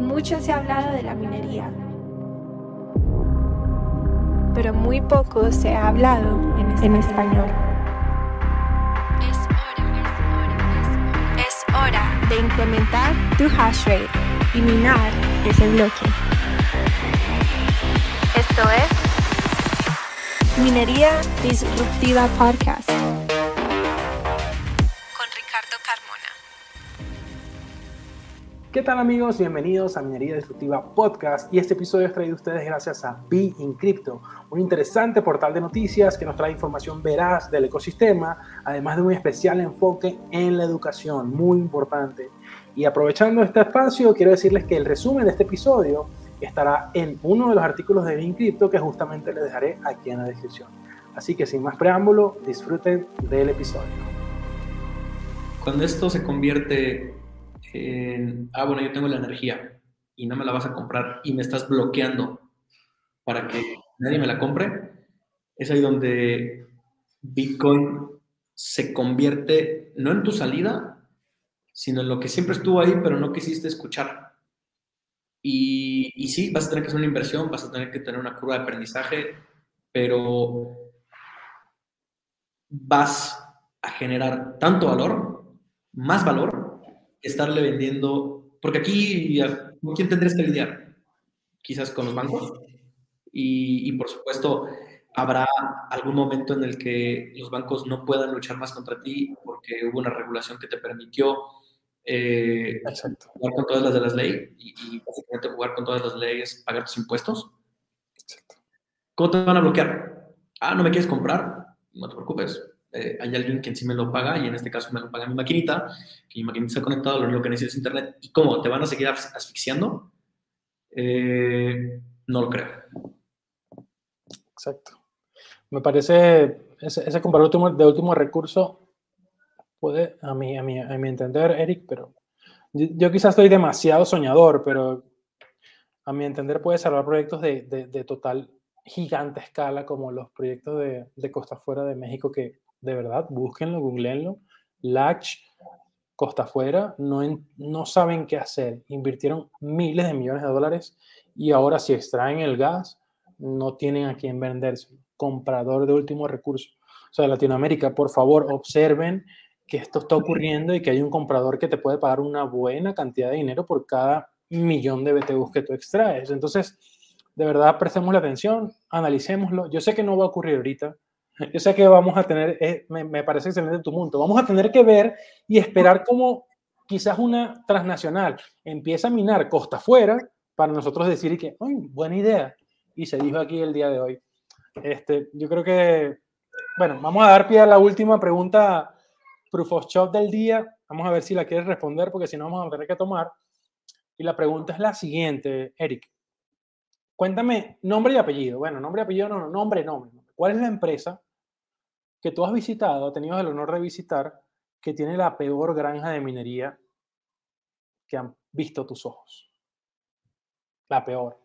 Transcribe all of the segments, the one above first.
Mucho se ha hablado de la minería, pero muy poco se ha hablado en español. Es hora, es hora de incrementar tu hash rate y minar ese bloque. Esto es Minería Disruptiva Podcast. ¿Qué tal amigos? Bienvenidos a Minería Disruptiva Podcast y este episodio es traído a ustedes gracias a Be in Crypto, un interesante portal de noticias que nos trae información veraz del ecosistema, además de un especial enfoque en la educación, muy importante. Y aprovechando este espacio, quiero decirles que el resumen de este episodio estará en uno de los artículos de Be in Crypto que justamente les dejaré aquí en la descripción. Así que sin más preámbulo, disfruten del episodio. Cuando esto se convierte ah, bueno, yo tengo la energía y no me la vas a comprar y me estás bloqueando para que nadie me la compre, es ahí donde Bitcoin se convierte no en tu salida, sino en lo que siempre estuvo ahí, pero no quisiste escuchar. Y, y sí, vas a tener que hacer una inversión, vas a tener que tener una curva de aprendizaje, pero vas a generar tanto valor, más valor, estarle vendiendo, porque aquí, ¿con quién tendrías que lidiar? Quizás con los bancos. Y, por supuesto, habrá algún momento en el que los bancos no puedan luchar más contra ti porque hubo una regulación que te permitió eh, jugar con todas las de las leyes y, básicamente jugar con todas las leyes, pagar tus impuestos. ¿Cómo te van a bloquear? Ah, ¿no me quieres comprar? No te preocupes. Eh, hay alguien que sí me lo paga y en este caso me lo paga mi maquinita, que mi maquinita está conectada, lo único que necesito es internet. ¿Y cómo? ¿Te van a seguir asfixiando? Eh, no lo creo. Exacto. Me parece ese, ese comprador de último recurso puede, a mi, a mi, a mi entender, Eric, pero yo, quizás estoy demasiado soñador, pero a mi entender puede salvar proyectos de, de, de total gigante escala como los proyectos de, de costa fuera de México que de verdad, búsquenlo, googleenlo. Latch, Costa Afuera, no, no saben qué hacer. Invirtieron miles de millones de dólares y ahora si extraen el gas, no tienen a quién venderse. Comprador de último recurso. O sea, Latinoamérica, por favor, observen que esto está ocurriendo y que hay un comprador que te puede pagar una buena cantidad de dinero por cada millón de BTUs que tú extraes. Entonces, de verdad, prestemos la atención, analicémoslo. Yo sé que no va a ocurrir ahorita, yo sé que vamos a tener, eh, me, parece excelente tu punto, vamos a tener que ver y esperar cómo quizás una transnacional empieza a minar costa afuera para nosotros decir que, ¡ay, buena idea! Y se dijo aquí el día de hoy. Este, yo creo que, bueno, vamos a dar pie a la última pregunta, Proof of Shop del día. Vamos a ver si la quieres responder, porque si no vamos a tener que tomar. Y la pregunta es la siguiente, Eric. Cuéntame nombre y apellido. Bueno, nombre y apellido, no, no, nombre, nombre. ¿Cuál es la empresa que tú has visitado, has tenido el honor de visitar, que tiene la peor granja de minería que han visto tus ojos? La peor.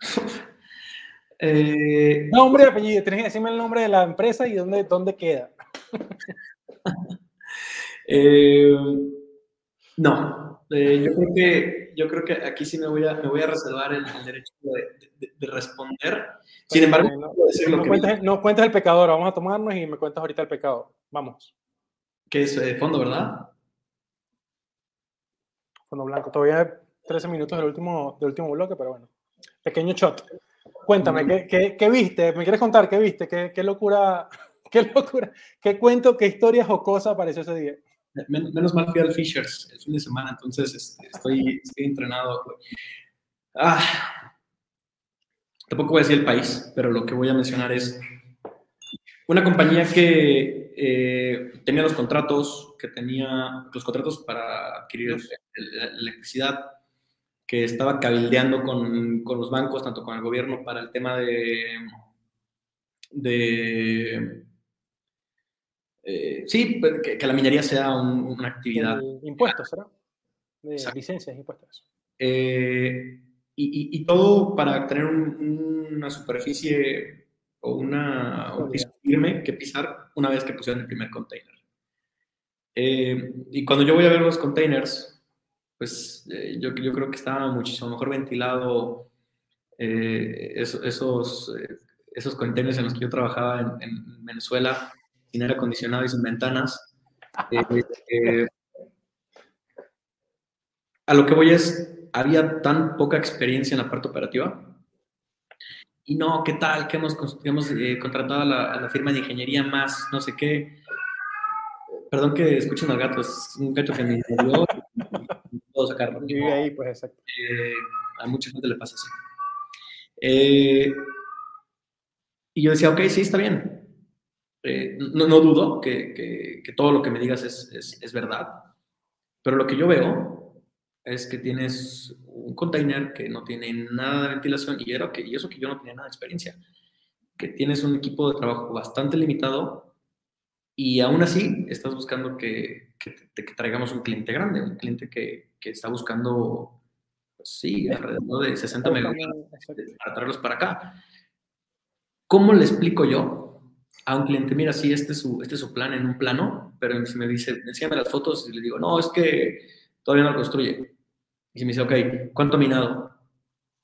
eh... Nombre y apellido. Tienes que decirme el nombre de la empresa y dónde, dónde queda. eh, no, eh, yo, creo que, yo creo que aquí sí me voy a, me voy a reservar el, derecho de, de, responder. Sin embargo, no, no, cuentes, no, cuentes, el pecador, vamos a tomarnos y me cuentas ahorita el pecado. Vamos. ¿Qué es eh, fondo, verdad? Fondo blanco. Todavía 13 minutos del último, del último bloque, pero bueno. Pequeño shot. Cuéntame, ¿qué, qué, qué viste? ¿Me quieres contar qué viste? ¿Qué, qué locura? ¿Qué locura? ¿Qué cuento, qué historias o cosas apareció ese día? Menos mal fui al Fishers el fin de semana, entonces este, estoy, estoy, entrenado. Ah, tampoco voy a decir el país, pero lo que voy a mencionar es una compañía que eh, tenía los contratos, que tenía los contratos para adquirir la electricidad, que estaba cabildeando con, con, los bancos, tanto con el gobierno, para el tema de, de eh, sí, pues, que, la minería sea una actividad. Impuestos, ¿será? De licencias, impuestos. Eh, y, todo para tener una superficie o una, un piso firme que pisar una vez que pusieron el primer container. Eh, y cuando yo voy a ver los containers, pues eh, yo, yo creo que estaba muchísimo mejor ventilado eh, esos, esos, eh, esos containers en los que yo trabajaba en, en Venezuela, sin aire acondicionado y sin ventanas. a lo que voy es, había tan poca experiencia en la parte operativa. Y no, ¿qué tal? Que hemos, hemos contratado a la, a la firma de ingeniería más, no sé qué Perdón que escuchen al gato, es un gato que me dio puedo sacarlo. Y ahí, pues, exacto. Eh, a mucha gente le pasa así. Eh, y yo decía, ok, sí, está bien. Eh, no, no, dudo que, que, que, todo lo que me digas es, es, es, verdad, pero lo que yo veo es que tienes un container que no tiene nada de ventilación y, era que, y eso que yo no tenía nada de experiencia, que tienes un equipo de trabajo bastante limitado y aún así, estás buscando que, que, traigamos un cliente grande, un cliente que, que está buscando, pues sí, alrededor de 60 megawatts para traerlos para acá. ¿Cómo le explico yo a un cliente, mira, sí, este es su, este es su plan en un plano, pero si me dice, enséñame las fotos y le digo, no, es que todavía no lo construye. Y si me dice, ok, ¿cuánto ha minado?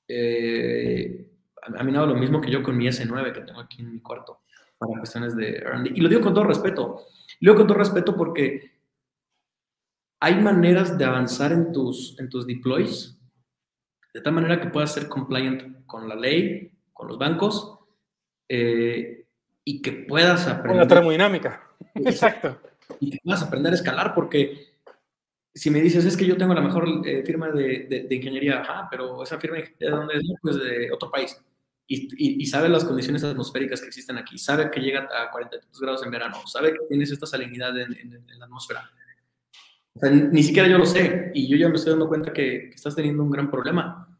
Eh, ha minado lo mismo que yo con mi S9 que tengo aquí en mi cuarto para cuestiones de R&D. Y lo digo con todo respeto. Lo digo con todo respeto porque hay maneras de avanzar en tus, en tus deploys de tal manera que puedas ser compliant con la ley, con los bancos, eh, y que puedas aprender... La termodinámica. Exacto. Y que puedas aprender a escalar, porque si me dices, es que yo tengo la mejor eh, firma de, de, de, ingeniería, ajá, pero esa firma de dónde es, pues de otro país y, y, sabe las condiciones atmosféricas que existen aquí, sabe que llega a 42 grados en verano, sabe que tienes esta salinidad en, en, en la atmósfera. O sea, ni siquiera yo lo sé y yo ya me estoy dando cuenta que, que, estás teniendo un gran problema.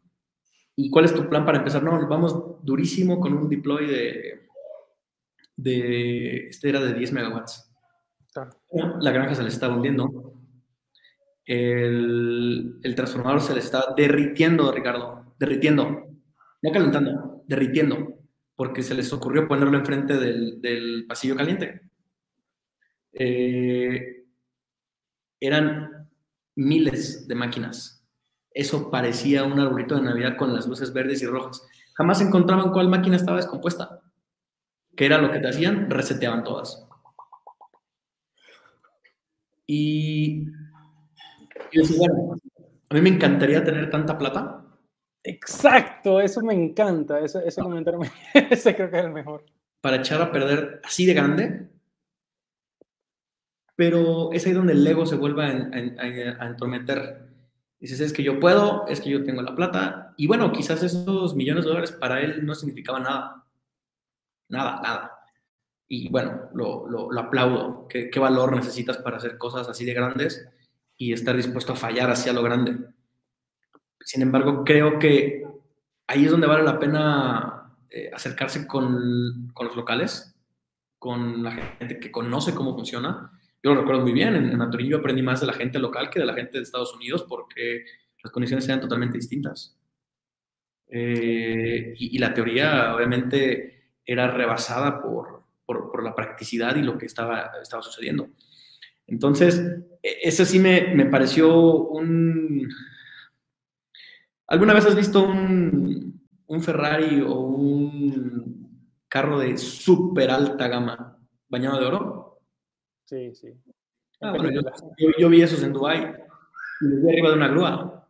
¿Y cuál es tu plan para empezar? No, vamos durísimo con un deploy de, de este era de 10 megawatts. La granja se le estaba hundiendo. El, el transformador se le estaba derritiendo, Ricardo, derritiendo, no calentando derritiendo, porque se les ocurrió ponerlo enfrente del, del pasillo caliente. Eh, eran miles de máquinas. Eso parecía un arbolito de Navidad con las luces verdes y rojas. Jamás encontraban cuál máquina estaba descompuesta. ¿Qué era lo que te hacían? Reseteaban todas. Y, y decía, bueno, a mí me encantaría tener tanta plata Exacto, eso me encanta, ese, ese comentario, me, ese creo que es el mejor. Para echar a perder así de grande, pero es ahí donde el ego se vuelve a, a, a, entrometer. Dices, es que yo puedo, es que yo tengo la plata, y bueno, quizás esos millones de dólares para él no significaban nada. Nada, nada. Y bueno, lo, lo, aplaudo. ¿Qué, ¿Qué valor necesitas para hacer cosas así de grandes y estar dispuesto a fallar hacia lo grande? Sin embargo, creo que ahí es donde vale la pena eh, acercarse con, con, los locales, con la gente que conoce cómo funciona. Yo lo recuerdo muy bien, en, en Maturín yo aprendí más de la gente local que de la gente de Estados Unidos porque las condiciones eran totalmente distintas. Eh, y, la teoría obviamente era rebasada por, por, por, la practicidad y lo que estaba, estaba sucediendo. Entonces, e, eso sí me, me pareció un, ¿Alguna vez has visto un, un Ferrari o un carro de súper alta gama bañado de oro? Sí, sí. Ah, bueno, yo, yo, yo, vi esos en Dubai y los vi arriba de una grúa.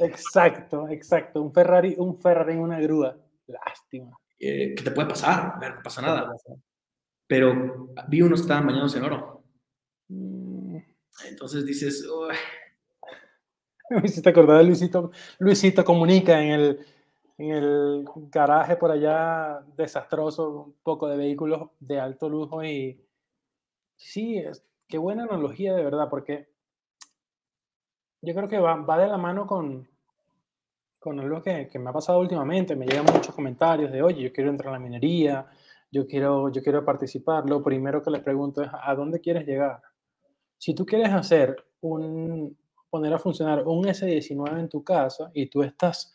Exacto, exacto. Un Ferrari, un Ferrari en una grúa. Lástima. Eh, ¿Qué te puede pasar? No pasa nada. Pero vi unos que estaban bañados en oro. Entonces dices, Uy. me hiciste acordar de Luisito, Luisito Comunica en el, en el garaje por allá desastroso, un poco de vehículos de alto lujo y sí, es, qué buena analogía de verdad, porque yo creo que va, va de la mano con, con algo que, que, me ha pasado últimamente. Me llegan muchos comentarios de, oye, yo quiero entrar a la minería, yo quiero, yo quiero participar. Lo primero que les pregunto es, ¿a dónde quieres llegar? Si tú quieres hacer un, poner a funcionar un S19 en tu casa y tú estás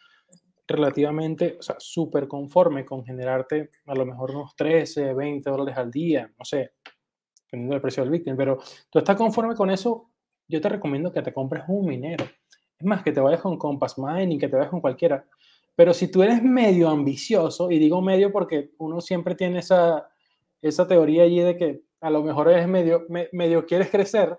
relativamente, o sea, súper conforme con generarte a lo mejor unos 13, 20 dólares al día, no sé, dependiendo del precio del Bitcoin. Pero tú estás conforme con eso, yo te recomiendo que te compres un minero. Es más, que te vayas con Compass Mining, que te vayas con cualquiera. Pero si tú eres medio ambicioso, y digo medio porque uno siempre tiene esa, esa teoría allí de que a lo mejor eres medio, medio quieres crecer,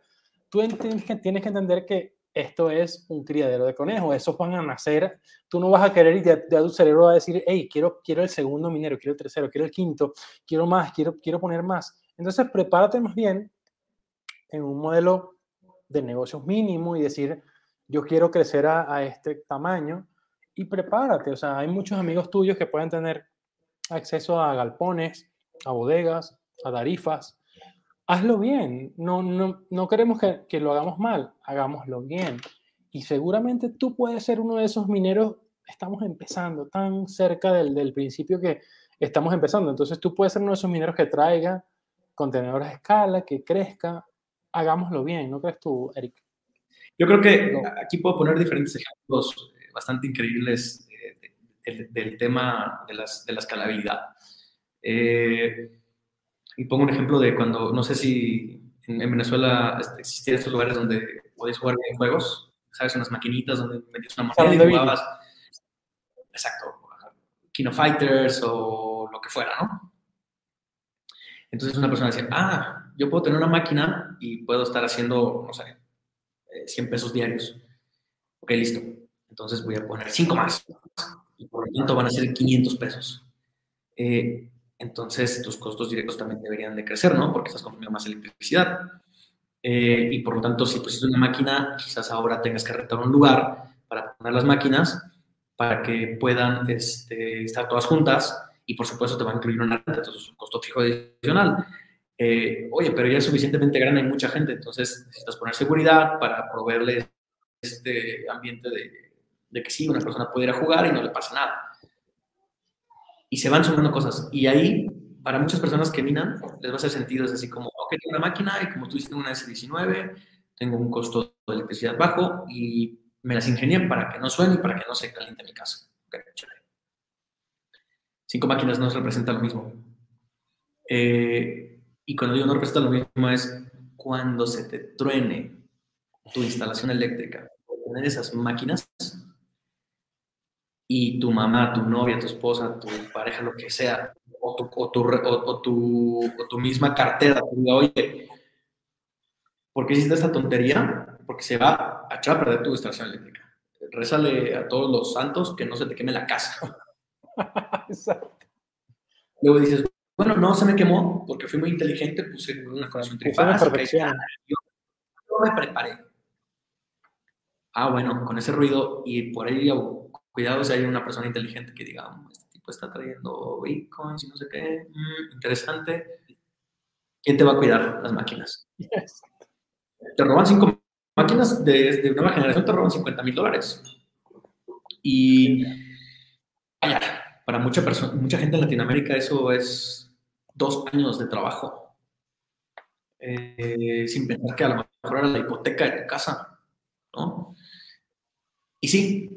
tú tienes que, tienes que entender que esto es un criadero de conejos, esos van a nacer, tú no vas a querer y ya, tu cerebro va a decir, hey, quiero, quiero el segundo minero, quiero el tercero, quiero el quinto, quiero más, quiero, quiero poner más. Entonces, prepárate más bien en un modelo de negocios mínimo y decir, yo quiero crecer a, a este tamaño y prepárate. O sea, hay muchos amigos tuyos que pueden tener acceso a galpones, a bodegas, a tarifas, hazlo bien. No, no, no queremos que, que, lo hagamos mal, hagámoslo bien. Y seguramente tú puedes ser uno de esos mineros, estamos empezando tan cerca del, del principio que estamos empezando. Entonces tú puedes ser uno de esos mineros que traiga contenedores a escala, que crezca. Hagámoslo bien, ¿no crees tú, Eric? Yo creo que aquí puedo poner diferentes ejemplos eh, bastante increíbles eh, del, del, tema de, las, de la escalabilidad. Eh, y pongo un ejemplo de cuando, no sé si en, Venezuela este, existían estos lugares donde podías jugar juegos, ¿sabes? Unas maquinitas donde metías una moneda y jugabas. Exacto. Kino Fighters o lo que fuera, ¿no? Entonces una persona decía, ah, yo puedo tener una máquina y puedo estar haciendo, no sé, 100 eh, pesos diarios. Ok, listo. Entonces voy a poner 5 más. Y por lo tanto van a ser 500 pesos. Eh, entonces tus costos directos también deberían de crecer, ¿no? Porque estás consumiendo más electricidad. Eh, y por lo tanto, si pusiste una máquina, quizás ahora tengas que rentar un lugar para poner las máquinas para que puedan este, estar todas juntas y por supuesto te va a incluir una renta, entonces es un costo fijo adicional. Eh, oye, pero ya es suficientemente grande, hay mucha gente, entonces necesitas poner seguridad para proveerle este ambiente de, de que sí, una persona puede ir a jugar y no le pasa nada y se van sumando cosas. Y ahí, para muchas personas que minan, les va a hacer sentido. Es así como, ok, tengo una máquina y como tú dices, tengo una S19, tengo un costo de electricidad bajo y me las ingenié para que no suene y para que no se caliente mi casa. Okay, Cinco máquinas no representan lo mismo. Eh, y cuando digo no representa lo mismo es cuando se te truene tu instalación eléctrica, tener esas máquinas, y tu mamá, tu novia, tu esposa, tu pareja, lo que sea, o tu, o tu, o, tu, o tu misma cartera, te diga, oye, ¿por qué hiciste esta tontería? Porque se va a echar a perder tu instalación eléctrica. Rézale a todos los santos que no se te queme la casa. Exacto. Luego dices, bueno, no se me quemó porque fui muy inteligente, puse una conexión trifásica. Yo, yo me preparé. Ah, bueno, con ese ruido y por ahí cuidado si hay una persona inteligente que diga, mm, este tipo está trayendo bitcoins y no sé qué, mm, interesante. ¿Quién te va a cuidar las máquinas? Te roban cinco máquinas de, de nueva generación, te roban 50 mil dólares. Y vaya, para mucha, persona, mucha gente en Latinoamérica eso es dos años de trabajo. Eh, sin pensar que a lo mejor era la hipoteca de tu casa, ¿no? Y sí,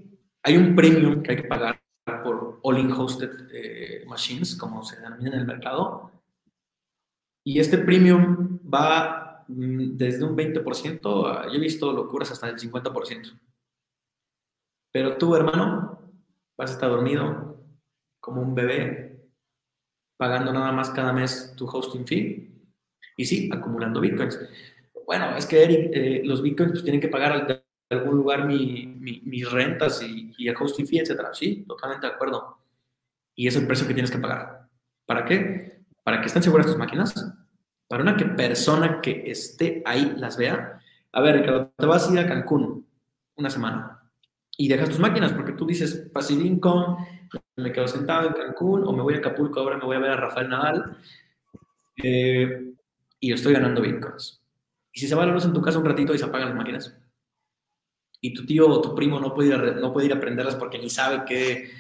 hay un premium que hay que pagar por all-in hosted eh, machines, como se denomina en el mercado. Y este premium va mm, desde un 20%, a, yo he visto locuras hasta el 50%. Pero tú, hermano, vas a estar dormido como un bebé, pagando nada más cada mes tu hosting fee. Y sí, acumulando bitcoins. Bueno, es que Eric, eh, los bitcoins pues, tienen que pagar al algún lugar mi, mis rentas y, y, el hosting fee, etcétera. Sí, totalmente de acuerdo. Y es el precio que tienes que pagar. ¿Para qué? Para que estén seguras tus máquinas. Para una que persona que esté ahí las vea. A ver, Ricardo, te vas a ir a Cancún una semana y dejas tus máquinas porque tú dices passive income, me quedo sentado en Cancún o me voy a Acapulco, ahora me voy a ver a Rafael Nadal eh, y estoy ganando bitcoins. Y si se va la luz en tu casa un ratito y se apagan las máquinas, y tu tío o tu primo no puede ir a, no puede ir a aprenderlas porque ni sabe qué,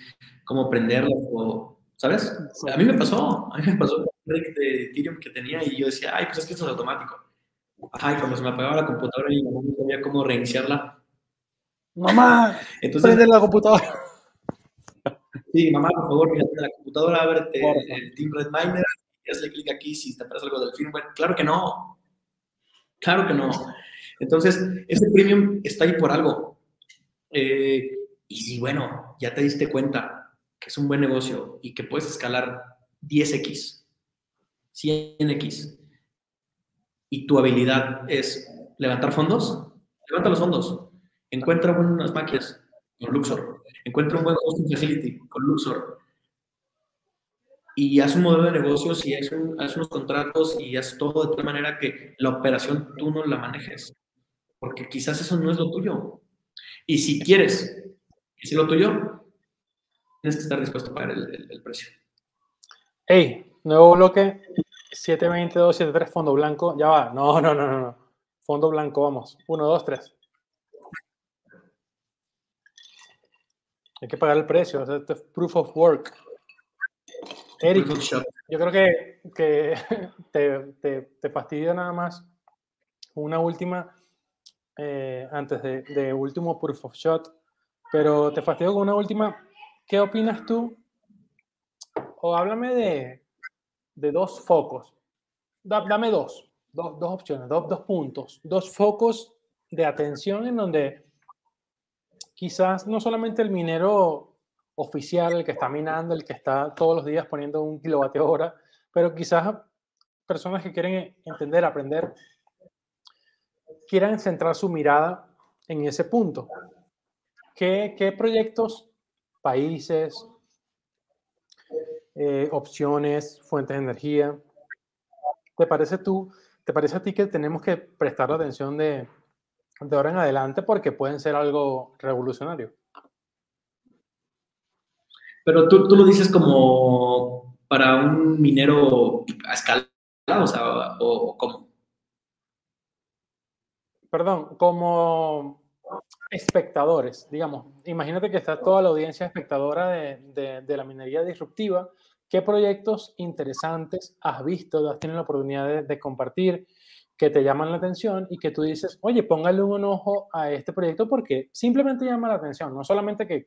cómo prenderlas o, ¿sabes? A mí me pasó, a mí me pasó de Ethereum que tenía y yo decía, ay, pues es que esto es automático. Ay, cuando se me apagaba la computadora y no sabía cómo reiniciarla. Mamá, Entonces, la computadora. Sí, mamá, por favor, fíjate la computadora, ábrete el Team Red Miner hazle clic aquí si te aparece algo del firmware. Claro que no. Claro que no. Entonces, ese premium está ahí por algo. Eh, y si, bueno, ya te diste cuenta que es un buen negocio y que puedes escalar 10x, 100x, y tu habilidad es levantar fondos, levanta los fondos. Encuentra buenas máquinas con Luxor. Encuentra un buen hosting facility con Luxor. Y haz un modelo de negocios y haz, unos contratos y haz todo de tal manera que la operación tú no la manejes. Porque quizás eso no es lo tuyo. Y si quieres que sea lo tuyo, tienes que estar dispuesto a pagar el, precio. Hey, nuevo bloque 72273 fondo blanco. Ya va. No, no, no, no, no. Fondo blanco, vamos. Uno, dos, tres. Hay que pagar el precio. Esto es proof of work. Eric, yo creo que, que te, te, te, fastidia nada más una última, eh, antes de, de, último proof of shot, pero te fastidio con una última. ¿Qué opinas tú? O háblame de, de dos focos. dame dos, dos, dos opciones, dos, dos puntos, dos focos de atención en donde quizás no solamente el minero oficial, el que está minando, el que está todos los días poniendo un kilovatio hora, pero quizás personas que quieren entender, aprender, quieran centrar su mirada en ese punto. ¿Qué, proyectos, países, eh, opciones, fuentes de energía, te parece tú, te parece a ti que tenemos que prestar atención de, de ahora en adelante porque pueden ser algo revolucionario. Pero tú, tú lo dices como para un minero a escala, o sea, o, cómo. Perdón, como espectadores, digamos. Imagínate que está toda la audiencia espectadora de, de, la minería disruptiva. ¿Qué proyectos interesantes has visto, has tenido la oportunidad de, de compartir? Que te llaman la atención y que tú dices, oye, póngale un ojo a este proyecto porque simplemente llama la atención, no solamente que,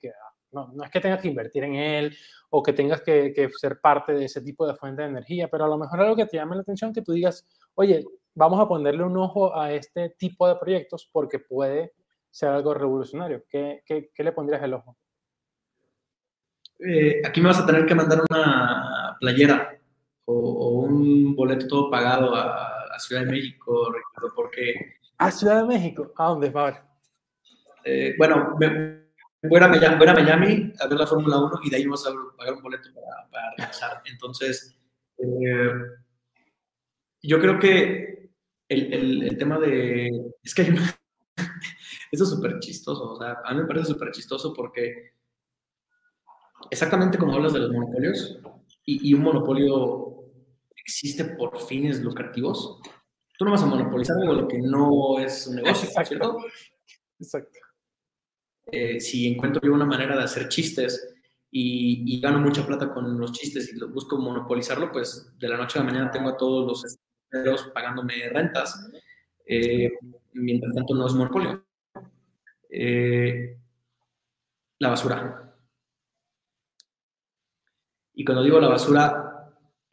no, no, es que tengas que invertir en él o que tengas que, ser parte de ese tipo de fuente de energía, pero a lo mejor algo que te llame la atención, que tú digas, oye, vamos a ponerle un ojo a este tipo de proyectos porque puede ser algo revolucionario. ¿Qué, qué, le pondrías el ojo? Eh, aquí me vas a tener que mandar una playera o, o un boleto todo pagado a Ciudad de México, Ricardo, porque... ¿A Ciudad de México? ¿A dónde va? Eh, bueno, me, voy, a Miami, voy, a Miami, a ver la Fórmula 1 y de ahí vamos a pagar un boleto para, para regresar. Entonces, eh, yo creo que el, el, el, tema de... Es que hay una, Eso es súper chistoso, o sea, a mí me parece súper chistoso porque exactamente como hablas de los monopolios y, y un monopolio existe por fines lucrativos, tú no vas a monopolizar algo lo que no es un negocio, ¿cierto? Exacto. Eh, si encuentro yo una manera de hacer chistes y, gano mucha plata con los chistes y busco monopolizarlo, pues de la noche a la mañana tengo a todos los extranjeros pagándome rentas, eh, mientras tanto no es monopolio. Eh, la basura. Y cuando digo la basura,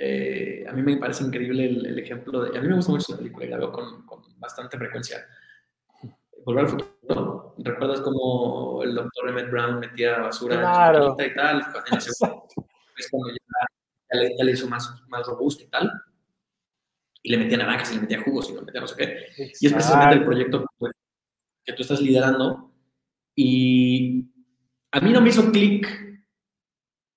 eh, a mí me parece increíble el, ejemplo de... A mí me gusta mucho esa película y la veo con, con bastante frecuencia. Volver al futuro. ¿Recuerdas cómo el doctor Emmett Brown metía basura claro. en su y tal? es cuando ya, ya, le, hizo más, más robusto y tal. Y le metía naranjas y le metía jugos y le metía no sé qué. Exacto. Y es precisamente el proyecto pues, que tú estás liderando. Y a mí no me hizo clic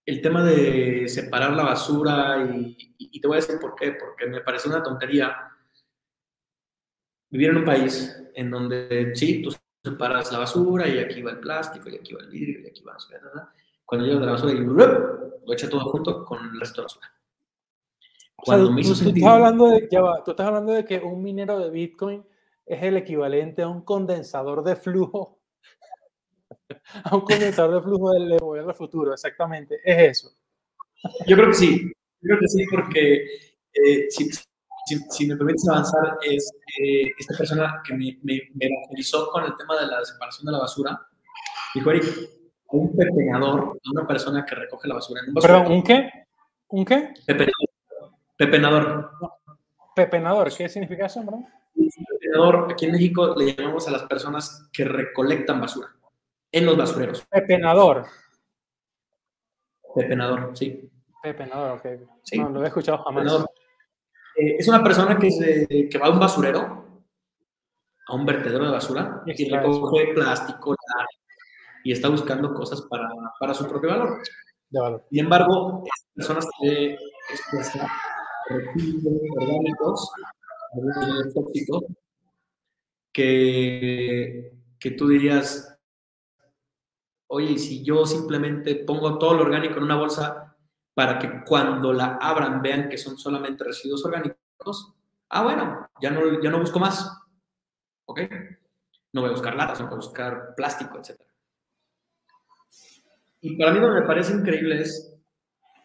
el tema de separar la basura y, te voy a decir por qué, porque me parece una tontería. Vivir en un país en donde sí, tú separas la basura y aquí va el plástico y aquí va el vidrio y aquí va la Cuando llegas de la basura y lo echa todo junto con el resto de la basura. Cuando me hizo tú, estás hablando de, ya va, tú estás hablando de que un minero de Bitcoin es el equivalente a un condensador de flujo a un condensador de flujo del del futuro, exactamente, es eso. Yo creo que sí, yo creo que sí, porque eh, si, si, si, me permites avanzar, es eh, esta persona que me, me, me, evangelizó con el tema de la separación de la basura, dijo, Eric, un pepenador, una persona que recoge la basura en un Perdón, ¿un qué? ¿Un qué? Pepenador. Pepenador. Pepenador, ¿qué significa eso, bro? Pepenador, aquí en México le llamamos a las personas que recolectan basura en los basureros. Pepenador. Pepenador, sí. Pepenador, ok. Sí. No, lo he escuchado jamás. Eh, es una persona que, se- que va a un basurero, a un vertedero de basura, Y extrae recoge plástico y está buscando cosas para, para su propio valor. De valor. Sin embargo, esta persona se ve expuesta a residuos orgánicos, tóxicos, que, que tú dirías, oye, ¿y si yo simplemente pongo todo lo orgánico en una bolsa para que cuando la abran vean que son solamente residuos orgánicos, ah, bueno, ya no, ya no busco más, ¿ok? No voy a buscar latas, no voy a buscar plástico, etc. Y para mí lo que me parece increíble es,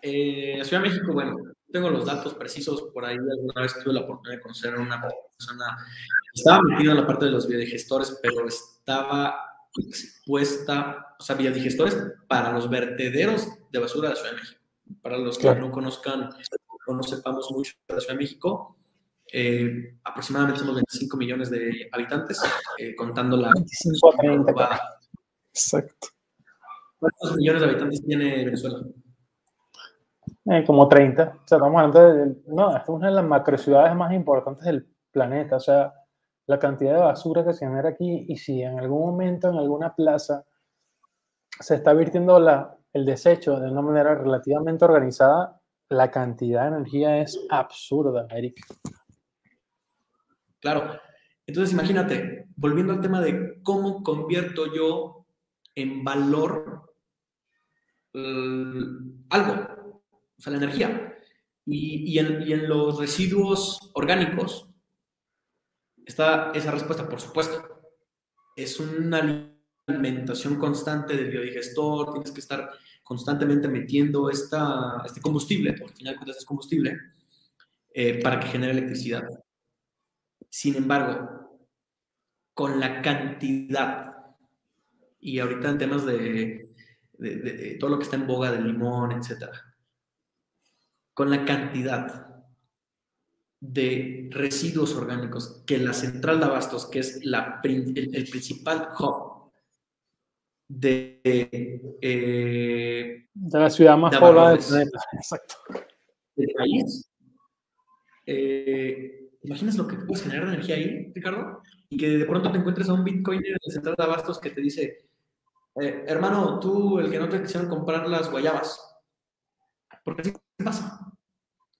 eh, Ciudad de México, bueno, tengo los datos precisos por ahí, alguna vez tuve la oportunidad de conocer a una persona, estaba metida en la parte de los biodigestores, pero estaba expuesta, o sea, biodigestores para los vertederos de basura de la Ciudad de México. Para los que Claro. no conozcan o no sepamos mucho de la Ciudad de México, eh, aproximadamente somos 25 millones de habitantes, eh, contando la... 25 a 30. Exacto. ¿Cuántos millones de habitantes tiene Venezuela? Eh, como 30. O sea, estamos hablando de. No, esta es una de las macrociudades más importantes del planeta. O sea, la cantidad de basura que se genera aquí. Y si en algún momento, en alguna plaza, se está virtiendo el desecho de una manera relativamente organizada, la cantidad de energía es absurda, Eric. Claro. Entonces, imagínate, volviendo al tema de cómo convierto yo en valor eh, algo, o sea, la energía. Y, y en los residuos orgánicos está esa respuesta, por supuesto. Es una alimentación constante del biodigestor, tienes que estar constantemente metiendo esta, este combustible, porque al final de cuentas es combustible, eh, para que genere electricidad. Sin embargo, con la cantidad, y ahorita en temas de, de, de, todo lo que está en boga del limón, etc., con la cantidad de residuos orgánicos que la central de abastos, que es la, el, el principal hub de, eh, de la ciudad más poblada del abarrotes. planeta. Exacto. del país, eh, ¿te imaginas lo que puedes generar de energía ahí, Ricardo? Y que de pronto te encuentres a un Bitcoin en el central de abastos que te dice, eh, hermano, tú, el que no te quisieron comprar las guayabas, porque así pasa.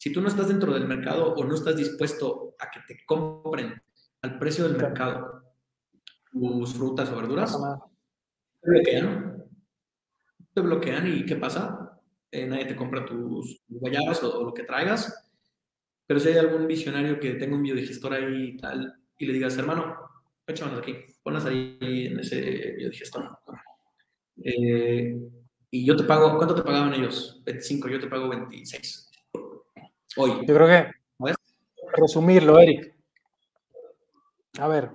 Si tú no estás dentro del mercado o no estás dispuesto a que te compren al precio del mercado tus frutas o verduras, te bloquean. Te bloquean y ¿qué pasa? Eh, nadie te compra tus guayabas o, o lo que traigas. Pero si hay algún visionario que tenga un biodigestor ahí y tal, y le digas, hermano, échamelas aquí, ponlas ahí en ese biodigestor. Eh, y yo te pago, ¿cuánto te pagaban ellos? 25, yo te pago 26. Hoy. Yo creo que, resumirlo, Eric. A ver,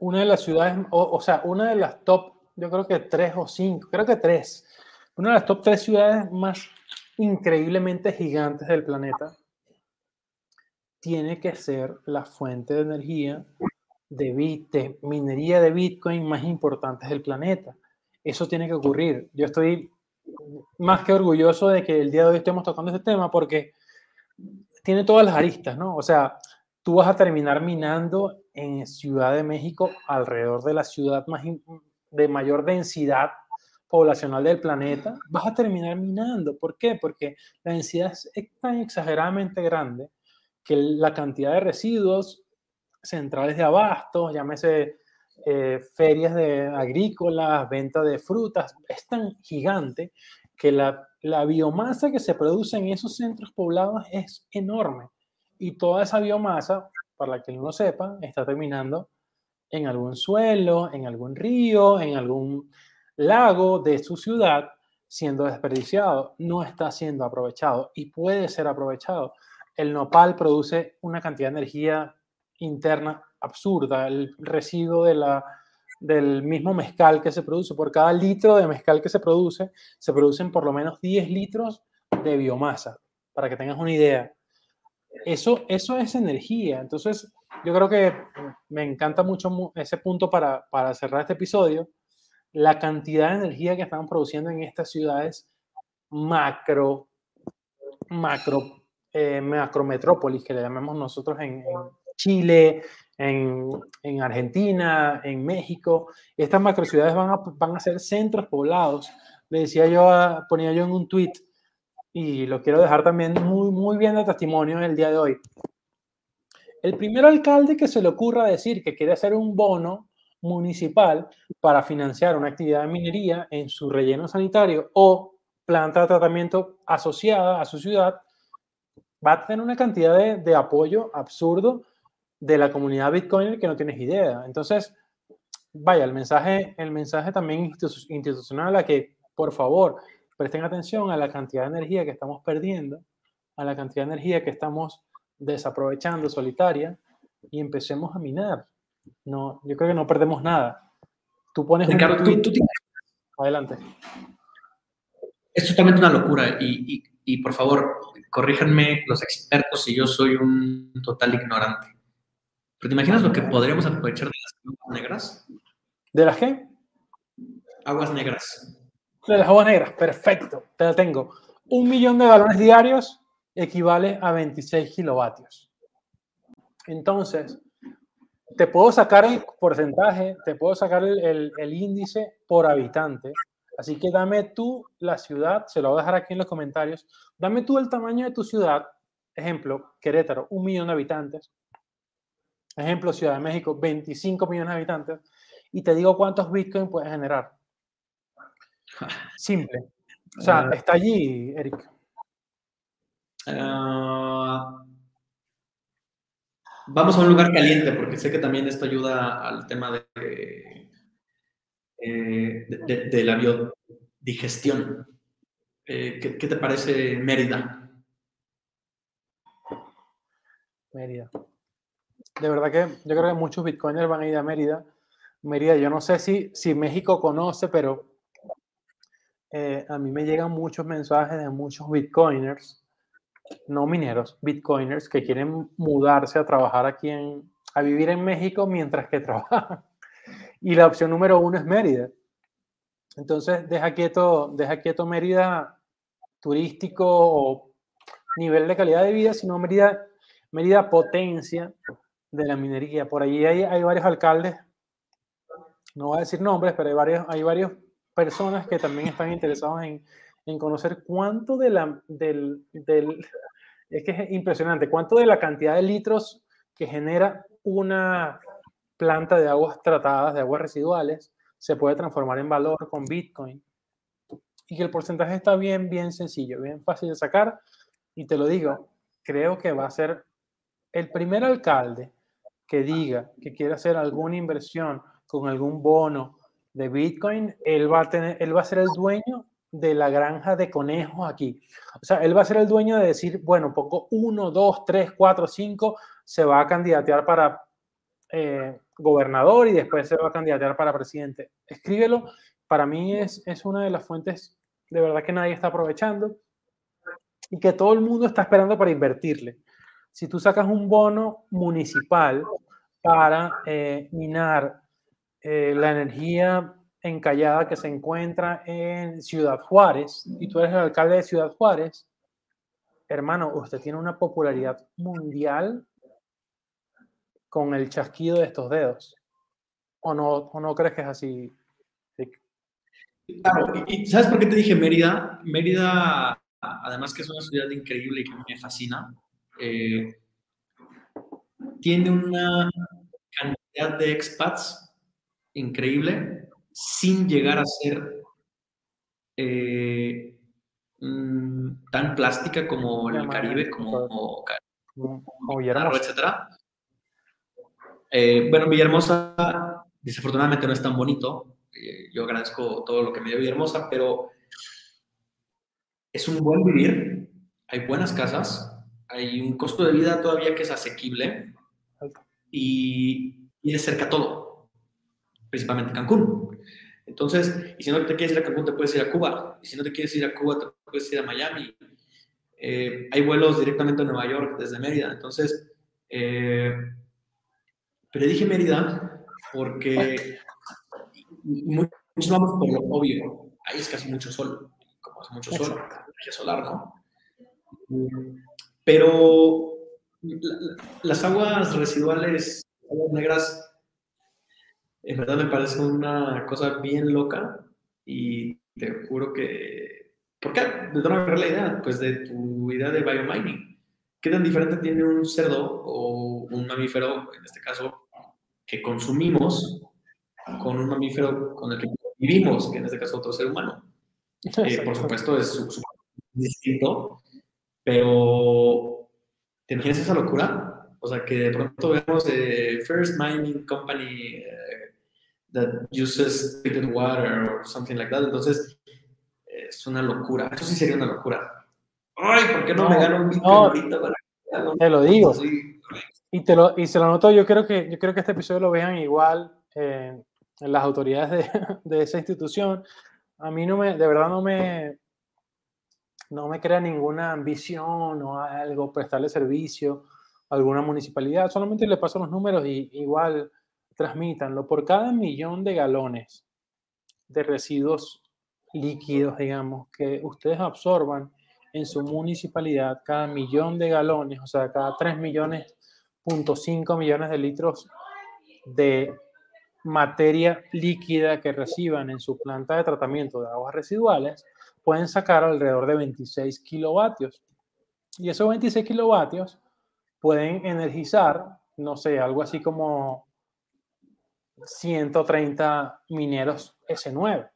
una de las ciudades, o, o sea, una de las top, yo creo que tres o cinco, creo que tres, una de las top tres ciudades más increíblemente gigantes del planeta tiene que ser la fuente de energía de, bit, de minería de Bitcoin más importantes del planeta. Eso tiene que ocurrir. Yo estoy más que orgulloso de que el día de hoy estemos tocando este tema porque tiene todas las aristas, ¿no? O sea, tú vas a terminar minando en Ciudad de México, alrededor de la ciudad más de mayor densidad poblacional del planeta, vas a terminar minando. ¿Por qué? Porque la densidad es es tan exageradamente grande que la cantidad de residuos centrales de abastos, llámese eh, ferias de agrícolas, venta de frutas, es tan gigante que la, la biomasa que se produce en esos centros poblados es enorme. Y toda esa biomasa, para que no sepa, está terminando en algún suelo, en algún río, en algún lago de su ciudad, siendo desperdiciado. No está siendo aprovechado y puede ser aprovechado. El nopal produce una cantidad de energía interna absurda. El residuo de la, del mismo mezcal que se produce, por cada litro de mezcal que se produce, se producen por lo menos 10 litros de biomasa, para que tengas una idea. eso, eso es energía. Entonces, yo creo que me encanta mucho ese punto para, para cerrar este episodio. La cantidad de energía que están produciendo en estas ciudades macro, macro, eh, macrometrópolis, que le llamamos nosotros en, Chile, en, en, Argentina, en México. Estas macro ciudades van a, van a ser centros poblados. Le decía yo, ponía yo en un tweet, y lo quiero dejar también muy, muy bien de testimonio en el día de hoy. El primer alcalde que se le ocurra decir que quiere hacer un bono municipal para financiar una actividad de minería en su relleno sanitario o planta de tratamiento asociada a su ciudad, va a tener una cantidad de, de apoyo absurdo de la comunidad Bitcoin que no tienes idea. Entonces, vaya, el mensaje, el mensaje también institucional a que, por favor, presten atención a la cantidad de energía que estamos perdiendo, a la cantidad de energía que estamos desaprovechando solitaria y empecemos a minar. No, yo creo que no perdemos nada. Tú pones Ricardo, tú, tú Adelante. Es totalmente una locura y, y, y, por favor, corríjanme los expertos si yo soy un total ignorante. ¿Pero te imaginas lo que podríamos aprovechar de las aguas negras? ¿De las qué? Aguas negras. De las aguas negras, perfecto, te la tengo. Un millón de galones diarios equivale a 26 kilovatios. Entonces, te puedo sacar el porcentaje, te puedo sacar el, el, índice por habitante. Así que dame tú la ciudad, se lo voy a dejar aquí en los comentarios. Dame tú el tamaño de tu ciudad. Ejemplo, Querétaro, un millón de habitantes. Ejemplo, Ciudad de México, 25 millones de habitantes. Y te digo cuántos Bitcoin puedes generar. Simple. O sea, está allí, Eric. Uh, vamos a un lugar caliente, porque sé que también esto ayuda al tema de, eh, de, de, la biodigestión. Eh, ¿qué, ¿Qué te parece Mérida? Mérida. De verdad que yo creo que muchos bitcoiners van a ir a Mérida. Mérida, yo no sé si, si México conoce, pero eh, a mí me llegan muchos mensajes de muchos bitcoiners, no mineros, bitcoiners, que quieren mudarse a trabajar aquí en, a vivir en México mientras que trabajan. Y la opción número uno es Mérida. Entonces, deja quieto, deja quieto Mérida turístico o nivel de calidad de vida, sino Mérida, Mérida potencia de la minería. Por ahí hay, hay varios alcaldes, no voy a decir nombres, pero hay varios, hay varios personas que también están interesados en, en conocer cuánto de la, del, del, es que es impresionante, cuánto de la cantidad de litros que genera una planta de aguas tratadas, de aguas residuales, se puede transformar en valor con Bitcoin. Y que el porcentaje está bien, bien sencillo, bien fácil de sacar. Y te lo digo, creo que va a ser el primer alcalde que diga que quiere hacer alguna inversión con algún bono de Bitcoin, él va a, tener, él va a ser el dueño de la granja de conejos aquí. O sea, él va a ser el dueño de decir, bueno, pongo uno, dos, tres, cuatro, cinco, se va a candidatear para eh, gobernador y después se va a candidatear para presidente. Escríbelo. Para mí es, es una de las fuentes de verdad que nadie está aprovechando y que todo el mundo está esperando para invertirle. Si tú sacas un bono municipal para eh, minar eh, la energía encallada que se encuentra en Ciudad Juárez y tú eres el alcalde de Ciudad Juárez, hermano, usted tiene una popularidad mundial con el chasquido de estos dedos. ¿O no, o no crees que es así? Claro, y ¿sabes por qué te dije Mérida? Mérida, además que es una ciudad increíble y que me fascina, eh, tiene una cantidad de expats increíble sin llegar a ser eh, mm, tan plástica como el Caribe, como, como, Villahermosa, etcétera. Eh, bueno, Villahermosa desafortunadamente no es tan bonito. Eh, yo agradezco todo lo que me dio Villahermosa, pero es un buen vivir. Hay buenas casas, hay un costo de vida todavía que es asequible y tiene cerca todo principalmente Cancún. Entonces, y si no te quieres ir a Cancún, te puedes ir a Cuba. Y si no te quieres ir a Cuba, te puedes ir a Miami. eh, hay vuelos directamente a Nueva York desde Mérida. Entonces, eh, pero dije Mérida porque muchos vamos por lo obvio. Ahí es casi mucho sol. Como hace mucho sol, energía solar, ¿no? Pero las aguas residuales, aguas negras, en verdad me parece una cosa bien loca y te juro que... ¿Por qué? ¿De dónde la idea? Pues de tu idea de biomining. ¿Qué tan diferente tiene un cerdo o un mamífero, en este caso, que consumimos con un mamífero con el que vivimos, que en este caso otro ser humano? Eh, por supuesto es distinto, pero ¿te imaginas esa locura? O sea, que de pronto vemos eh, First Mining Company eh, that uses treated water or something like that. Entonces, es una locura. Eso sí sería una locura. Ay, ¿por qué no, me gano un Bitcoin ahorita? te lo digo. Y, te lo, y se lo noto, yo creo que, yo creo que este episodio lo vean igual eh, en las autoridades de, de, esa institución. A mí no me, de verdad no me, no me crea ninguna ambición o algo, prestarle servicio a alguna municipalidad. Solamente le paso los números y igual transmítanlo. Por cada millón de galones de residuos líquidos, digamos, que ustedes absorban en su municipalidad, cada millón de galones, o sea, cada 3 millones, punto 5 millones de litros de materia líquida que reciban en su planta de tratamiento de aguas residuales, pueden sacar alrededor de 26 kilovatios. Y esos 26 kilovatios pueden energizar, no sé, algo así como 130 mineros S9.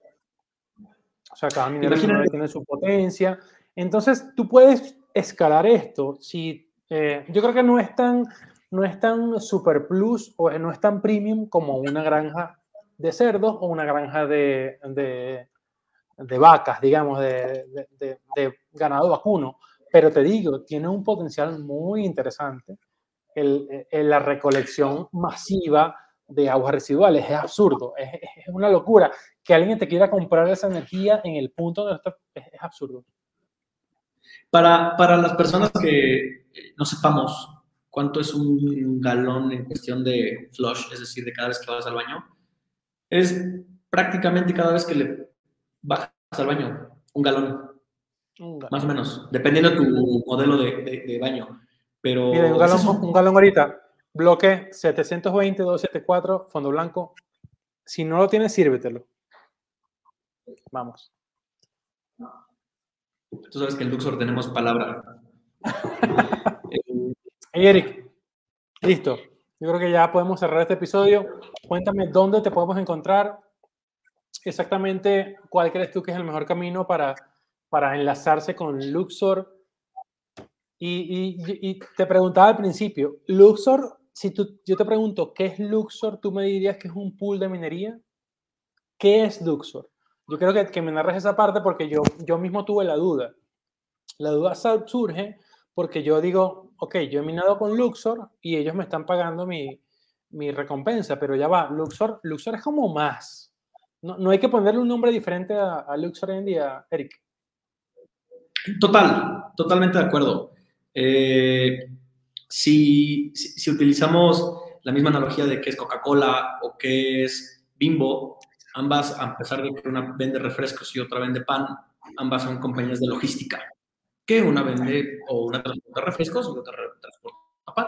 O sea, cada minero S9 tiene su potencia. Entonces, tú puedes escalar esto. Si, eh, yo creo que no es tan, no es tan super plus o no es tan premium como una granja de cerdos o una granja de, de vacas, digamos, de, de, ganado vacuno. Pero te digo, tiene un potencial muy interesante el, la recolección masiva de aguas residuales. Es absurdo, es, una locura. Que alguien te quiera comprar esa energía en el punto donde está, es, es absurdo. Para, para, las personas que no sepamos cuánto es un galón en cuestión de flush, es decir, de cada vez que vas al baño, es prácticamente cada vez que le bajas al baño, un galón. Más o menos, dependiendo de tu modelo de, de, baño. Pero un galón, un galón ahorita, bloque 720-274, fondo blanco. Si no lo tienes, sírvetelo. Vamos. Tú sabes que en Luxor tenemos palabra. hey, Eric, listo. Yo creo que ya podemos cerrar este episodio. Cuéntame dónde te podemos encontrar, exactamente cuál crees tú que es el mejor camino para, para enlazarse con Luxor. Y, te preguntaba al principio, Luxor, si tú, yo te pregunto, ¿qué es Luxor? ¿Tú me dirías que es un pool de minería? ¿Qué es Luxor? Yo creo que, que me narres esa parte porque yo, yo mismo tuve la duda. La duda surge porque yo digo, ok, yo he minado con Luxor y ellos me están pagando mi, mi recompensa, pero ya va, Luxor, Luxor es como más. No, no, hay que ponerle un nombre diferente a, a Luxor y a Eric. Total, totalmente de acuerdo. Eh, si, si, utilizamos la misma analogía de que es Coca-Cola o que es Bimbo, ambas, a pesar de que una vende refrescos y otra vende pan, ambas son compañías de logística, que una vende o una transporta refrescos y otra transporta pan,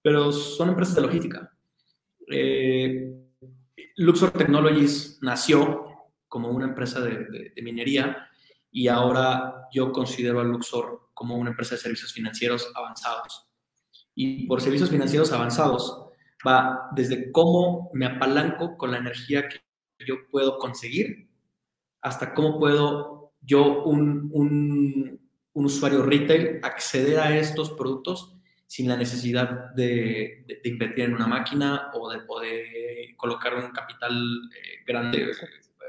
pero son empresas de logística. Eh, Luxor Technologies nació como una empresa de, minería y ahora yo considero a Luxor como una empresa de servicios financieros avanzados. Y por servicios financieros avanzados va desde cómo me apalanco con la energía que yo puedo conseguir hasta cómo puedo yo, un, un, usuario retail, acceder a estos productos sin la necesidad de, de, invertir en una máquina o de, o de colocar un capital eh, grande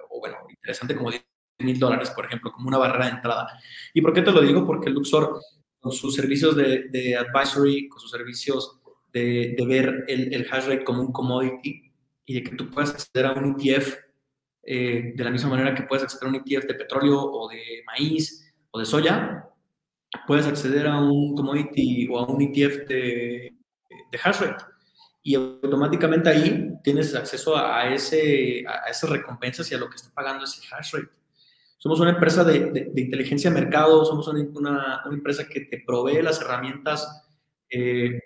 o, bueno, interesante como 10 mil dólares, por ejemplo, como una barrera de entrada. ¿Y por qué te lo digo? Porque Luxor, con sus servicios de, de advisory, con sus servicios de, de ver el, el, hash rate como un commodity y de que tú puedas acceder a un ETF eh, de la misma manera que puedes acceder a un ETF de petróleo o de maíz o de soya, puedes acceder a un commodity o a un ETF de, de hash rate y automáticamente ahí tienes acceso a, ese, a esas recompensas y a lo que está pagando ese hash rate. Somos una empresa de, de, inteligencia de mercado, somos una, una, empresa que te provee las herramientas, eh,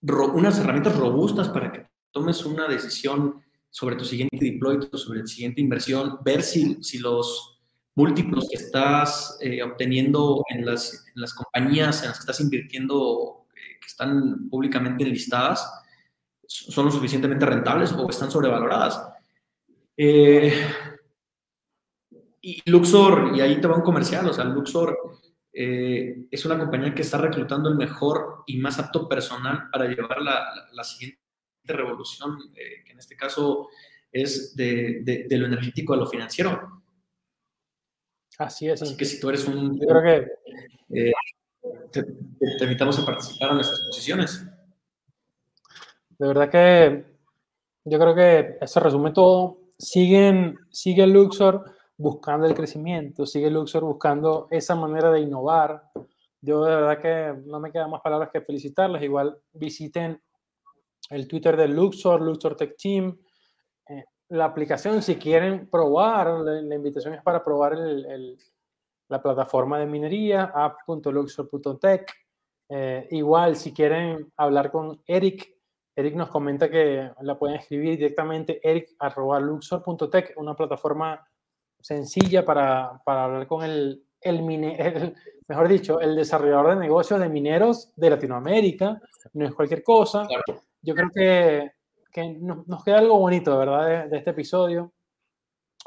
unas herramientas robustas para que tomes una decisión sobre tu siguiente deploy, sobre tu siguiente inversión, ver si, si los múltiplos que estás eh, obteniendo en las, en las, compañías en las que estás invirtiendo, eh, que están públicamente enlistadas, son lo suficientemente rentables o están sobrevaloradas. Eh, y Luxor, y ahí te va un comercial, o sea, Luxor eh, es una compañía que está reclutando el mejor y más apto personal para llevar la, la, siguiente revolución, eh, que en este caso es de, de, lo energético a lo financiero. Así es. Así que si tú eres un... Yo creo que... te, te invitamos a participar en nuestras posiciones. De verdad que yo creo que eso resume todo. Siguen, sigue Luxor buscando el crecimiento, sigue Luxor buscando esa manera de innovar. Yo de verdad que no me quedan más palabras que felicitarles. Igual visiten el Twitter de Luxor, Luxor Tech Team. La aplicación, si quieren probar, la, invitación es para probar el, la plataforma de minería, app.luxor.tech. Eh, igual, si quieren hablar con Eric, Eric nos comenta que la pueden escribir directamente eric.luxor.tech, una plataforma sencilla para, para hablar con el, el, mejor dicho, el desarrollador de negocios de mineros de Latinoamérica. No es cualquier cosa. Yo creo que, que nos, queda algo bonito, ¿verdad? De, este episodio.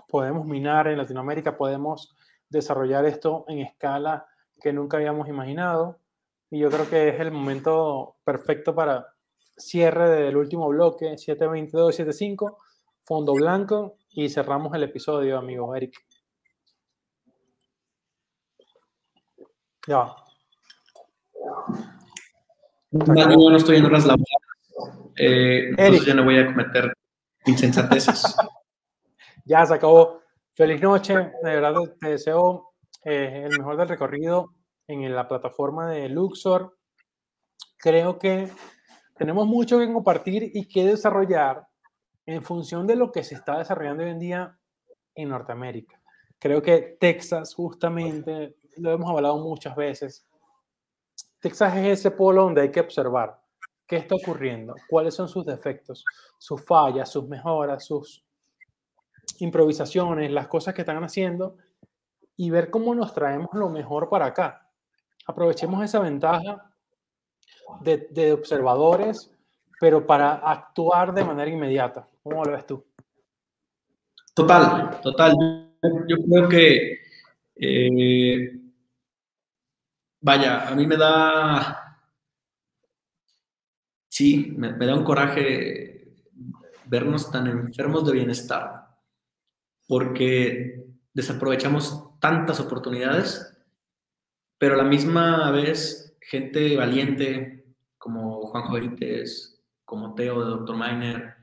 Podemos minar en Latinoamérica, podemos desarrollar esto en escala que nunca habíamos imaginado. Y yo creo que es el momento perfecto para cierre del último bloque, 722-75, fondo blanco, y cerramos el episodio, amigo Eric. Ya. No, no estoy en horas laborales. Eh, entonces ya no voy a cometer insensateces. ya se acabó. Feliz noche. De verdad te deseo eh, el mejor del recorrido en la plataforma de Luxor. Creo que tenemos mucho que compartir y que desarrollar en función de lo que se está desarrollando hoy en día en Norteamérica. Creo que Texas, justamente, lo hemos hablado muchas veces, Texas es ese polo donde hay que observar qué está ocurriendo, cuáles son sus defectos, sus fallas, sus mejoras, sus improvisaciones, las cosas que están haciendo y ver cómo nos traemos lo mejor para acá. Aprovechemos esa ventaja de, observadores, pero para actuar de manera inmediata. ¿Cómo lo ves tú? Total, total. Yo creo que, eh, vaya, a mí me da, sí, me, da un coraje vernos tan enfermos de bienestar, porque desaprovechamos tantas oportunidades, pero a la misma vez gente valiente, como Juan Benítez, como Teo de Dr. Miner,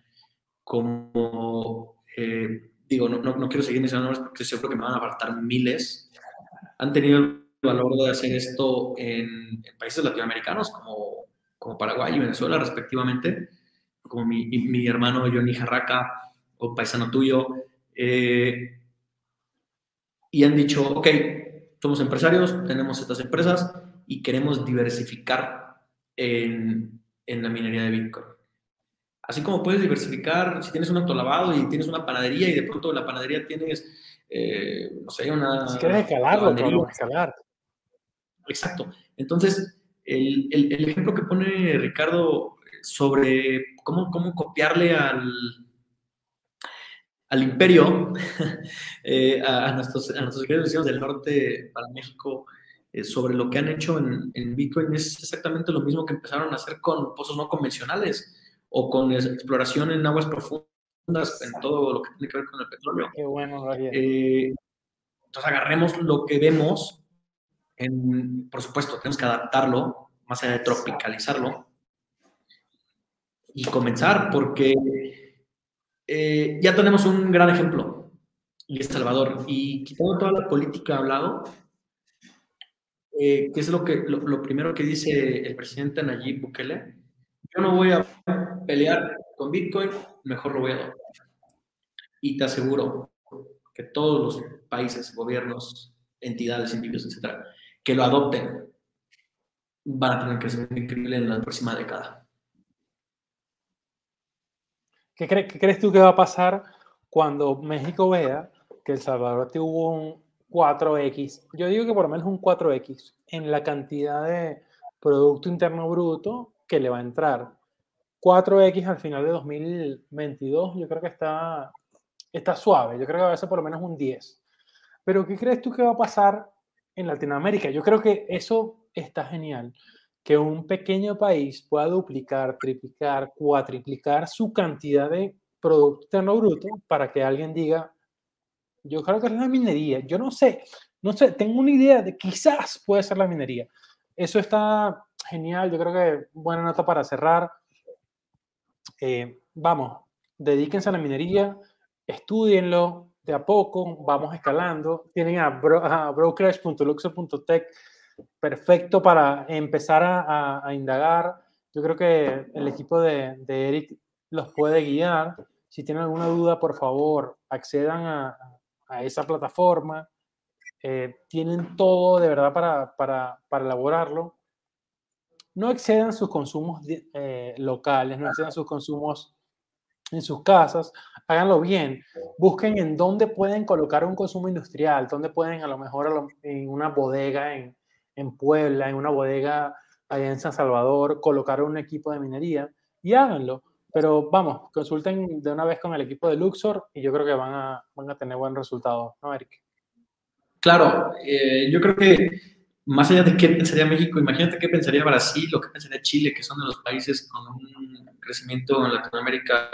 como, eh, digo, no, no, quiero seguir mencionando nombres porque seguro que me van a faltar miles, han tenido el valor de hacer esto en, países latinoamericanos como, como Paraguay y Venezuela respectivamente, como mi, mi hermano Johnny Jarraca o paisano tuyo, eh, y han dicho, ok, somos empresarios, tenemos estas empresas y queremos diversificar en, en la minería de Bitcoin. Así como puedes diversificar, si tienes un autolavado y tienes una panadería y de pronto la panadería tienes, eh, no sé, una... Si quieres escalarlo, escalar. Exacto. Entonces, el, el, el, ejemplo que pone Ricardo sobre cómo, cómo copiarle al, al imperio, eh, a, nuestros, a nuestros queridos vecinos del norte para México, eh, sobre lo que han hecho en, Bitcoin es exactamente lo mismo que empezaron a hacer con pozos no convencionales o con exploración en aguas profundas, en todo lo que tiene que ver con el petróleo. Qué bueno, eh, entonces agarremos lo que vemos, en, por supuesto, tenemos que adaptarlo, más allá de tropicalizarlo, y comenzar, porque eh, ya tenemos un gran ejemplo, y es Salvador. Y quitando toda la política hablado, eh, ¿qué es lo, que, lo, primero que dice el presidente Nayib Bukele? Yo no voy a pelear con Bitcoin, mejor lo voy a adoptar. Y te aseguro que todos los países, gobiernos, entidades, individuos, etcétera, que lo adopten, van a tener que ser increíble en la próxima década. ¿Qué, ¿Qué, crees tú que va a pasar cuando México vea que El Salvador tuvo un 4X? Yo digo que por lo menos un 4X en la cantidad de Producto Interno Bruto que le va a entrar. 4X al final de 2022, yo creo que está, está suave. Yo creo que va a ser por lo menos un 10. Pero ¿qué crees tú que va a pasar en Latinoamérica? Yo creo que eso está genial. Que un pequeño país pueda duplicar, triplicar, cuatriplicar su cantidad de Producto Interno Bruto para que alguien diga, yo creo que es la minería. Yo no sé, no sé, tengo una idea de quizás puede ser la minería. Eso está genial. Yo creo que buena nota para cerrar. Eh, vamos, dedíquense a la minería, estudienlo a poco, vamos escalando. Tienen a, bro, brokerage.luxo.tech perfecto para empezar a, indagar. Yo creo que el equipo de, Eric los puede guiar. Si tienen alguna duda, por favor, accedan a, a esa plataforma. Eh, tienen todo de verdad para, para, para elaborarlo. No excedan sus consumos eh, locales, no excedan sus consumos en sus casas, háganlo bien. Busquen en dónde pueden colocar un consumo industrial, dónde pueden a lo mejor en una bodega en, en Puebla, en una bodega allá en San Salvador, colocar un equipo de minería y háganlo. Pero vamos, consulten de una vez con el equipo de Luxor y yo creo que van a, van a tener buen resultado, ¿no, Eric? Claro, eh, yo creo que más allá de qué pensaría México, imagínate qué pensaría Brasil o qué pensaría Chile, que son de los países con un crecimiento en Latinoamérica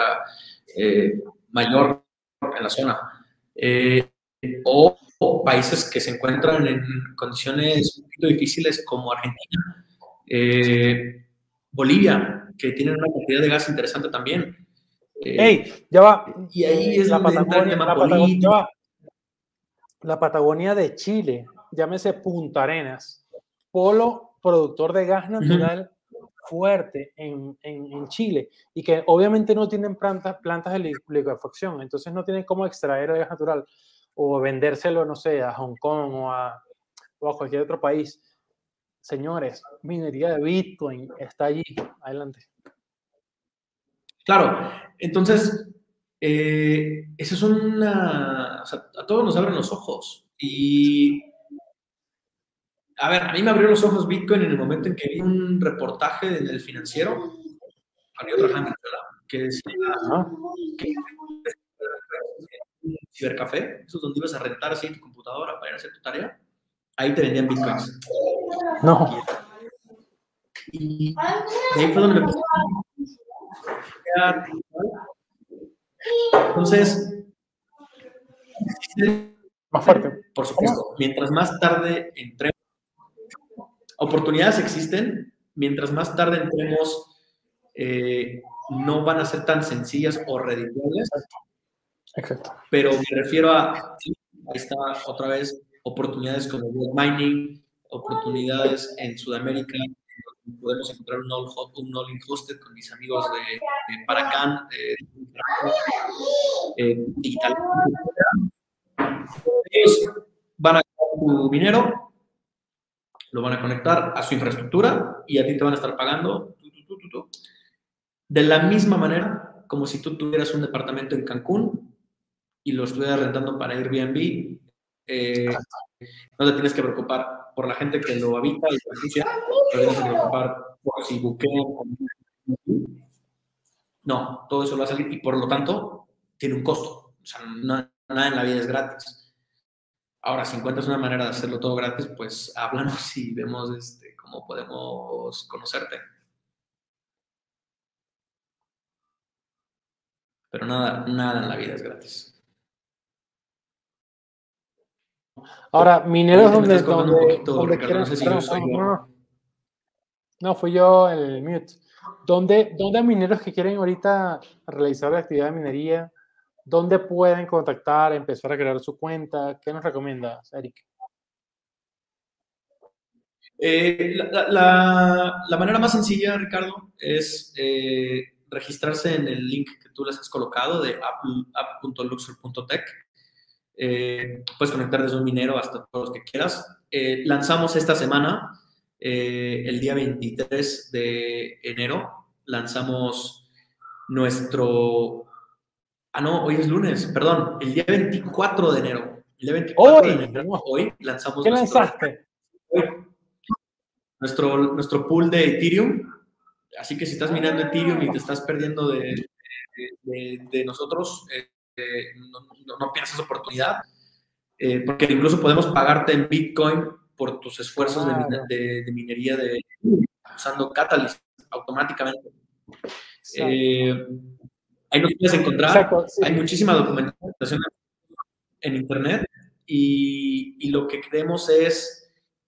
eh, mayor en la zona. Eh, o, países que se encuentran en condiciones un poquito difíciles como Argentina, Bolivia, que tienen una cantidad de gas interesante también. ¡Ey! Ya va. Y ahí es la Patagonia, la Patagonia, la Patagonia de Chile, llámese Punta Arenas, polo productor de gas natural fuerte en, en, Chile y que obviamente no tienen plantas, plantas de liquefacción, entonces no tienen cómo extraer el gas natural o vendérselo, no sé, a Hong Kong o a, o a cualquier otro país. Señores, minería de Bitcoin está allí. Adelante. Claro, entonces, eh, eso es una... O sea, a todos nos abren los ojos. Y... A ver, a mí me abrió los ojos Bitcoin en el momento en que vi un reportaje en el financiero, que decía que un cibercafé, eso es donde ibas a rentar así tu computadora para ir a hacer tu tarea, ahí te vendían bitcoins. No. Y, ahí fue donde me Entonces, más fuerte. Por supuesto, mientras más tarde entremos, oportunidades existen, mientras más tarde entremos, eh, no van a ser tan sencillas o redituables. Exacto. Pero me refiero a, ahí está otra vez, oportunidades como mining, oportunidades en Sudamérica, podemos encontrar un all, un all hosted con mis amigos de, de Paracán, eh, eh, digital. Ellos van a tu minero, lo van a conectar a su infraestructura y a ti te van a estar pagando de la misma manera como si tú tuvieras un departamento en Cancún y lo estuvieras rentando para Airbnb. Eh, no te tienes que preocupar por la gente que lo habita lo. No, todo eso a salir y por lo tanto tiene un costo. Nada en la vida es gratis. Ahora, si encuentras una manera de hacerlo todo gratis, pues háblanos y vemos este, cómo podemos conocerte. Pero nada, nada en la vida es gratis. Ahora, mineros donde, no, sé si yo soy no, fui yo el mute. ¿Dónde, ¿Dónde hay mineros que quieren ahorita realizar la actividad de minería? ¿Dónde pueden contactar, empezar a crear su cuenta? ¿Qué nos recomiendas, Eric? Eh, la, manera más sencilla, Ricardo, es eh, registrarse en el link que tú les has colocado de app.luxor.tech. Eh, puedes conectar desde un minero hasta todos los que quieras. lanzamos esta semana, el día 23 de enero, lanzamos nuestro... Ah, no, hoy es lunes, perdón, el día 24 de enero. El día 24 hoy, de enero, hoy lanzamos... ¿Qué lanzaste? nuestro, nuestro pool de Ethereum. Así que si estás mirando Ethereum y te estás perdiendo de, de, nosotros, eh, eh, no, no, pierdas esa oportunidad, eh, porque incluso podemos pagarte en Bitcoin por tus esfuerzos de, minería de, usando Catalyst automáticamente. Ahí nos puedes encontrar. Hay muchísima documentación en Internet y, y lo que queremos es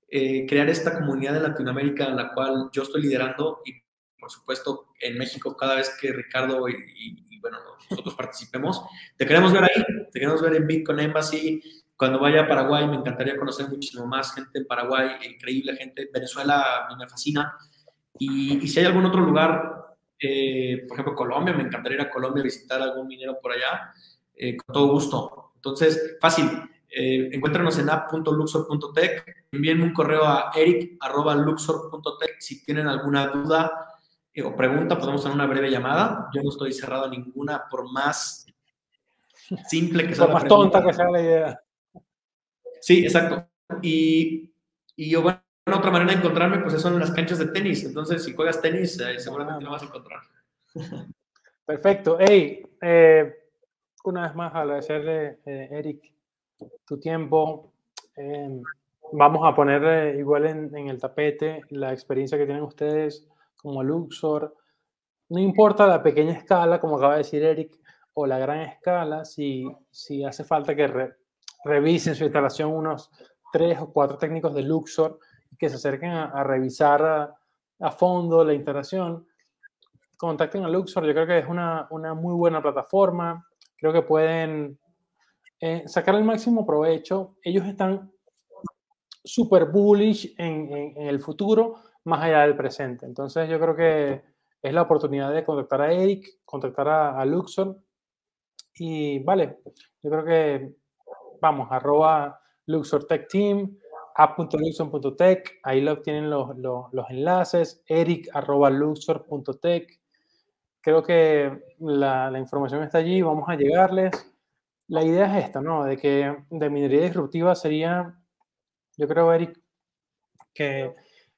eh, crear esta comunidad en Latinoamérica en la cual yo estoy liderando y por supuesto en México cada vez que Ricardo y, bueno, nosotros participemos, te queremos ver ahí, te queremos ver en Bitcoin Embassy. Cuando vaya a Paraguay me encantaría conocer muchísimo más gente en Paraguay, increíble gente. Venezuela a mí me fascina. Y, si hay algún otro lugar, eh, por ejemplo Colombia, me encantaría ir a Colombia a visitar algún minero por allá, eh, con todo gusto. Entonces, fácil, eh, encuéntranos en app.luxor.tech. Envíenme un correo a eric.luxor.tech si tienen alguna duda eh, o pregunta. Podemos hacer una breve llamada. Yo no estoy cerrado a ninguna, por más simple que sea. Por más tonta que sea la idea. Sí, exacto. Y, y yo, bueno, otra manera de encontrarme, pues son las canchas de tenis. Entonces, si juegas tenis, eh, seguramente lo vas a encontrar. Perfecto. Hey, una vez más agradecerle, Eric, tu tiempo. Em, vamos a poner igual en, el tapete la experiencia que tienen ustedes como Luxor. No importa la pequeña escala, como acaba de decir Eric, o la gran escala, si, si hace falta que revisen su instalación unos tres o cuatro técnicos de Luxor que se acerquen a, revisar a, fondo la instalación, contacten a Luxor. Yo creo que es una, una muy buena plataforma. Creo que pueden eh, sacar el máximo provecho. Ellos están súper bullish en, el futuro, más allá del presente. Entonces yo creo que es la oportunidad de contactar a Eric, contactar a, Luxor. Y vale, yo creo que vamos, arroba Luxor Tech Team, app.luxor.tech, ahí lo tienen los, los, enlaces, eric arroba luxor.tech. Creo que la, la información está allí, vamos a llegarles la idea es esta, ¿no? De que de minería disruptiva sería, yo creo, Eric, que,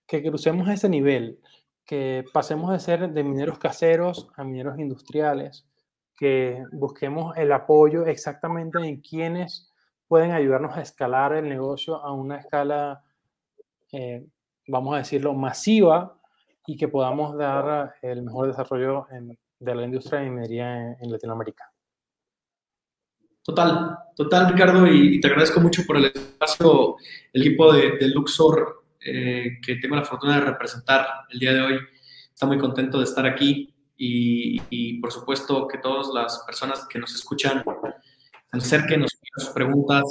que crucemos ese nivel, que pasemos de ser de mineros caseros a mineros industriales, que busquemos el apoyo exactamente en quienes pueden ayudarnos a escalar el negocio a una escala, eh, vamos a decirlo, masiva y que podamos dar el mejor desarrollo de la industria de minería en Latinoamérica. Total, total, Ricardo, y, te agradezco mucho por el espacio, el equipo de, Luxor eh, que tengo la fortuna de representar el día de hoy. Está muy contento de estar aquí y, por supuesto que todas las personas que nos escuchan se acerquen, nos sus preguntas.